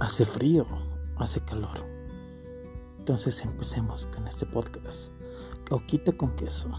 hace frío, hace calor. Entonces empecemos con este podcast. Cauquita con queso.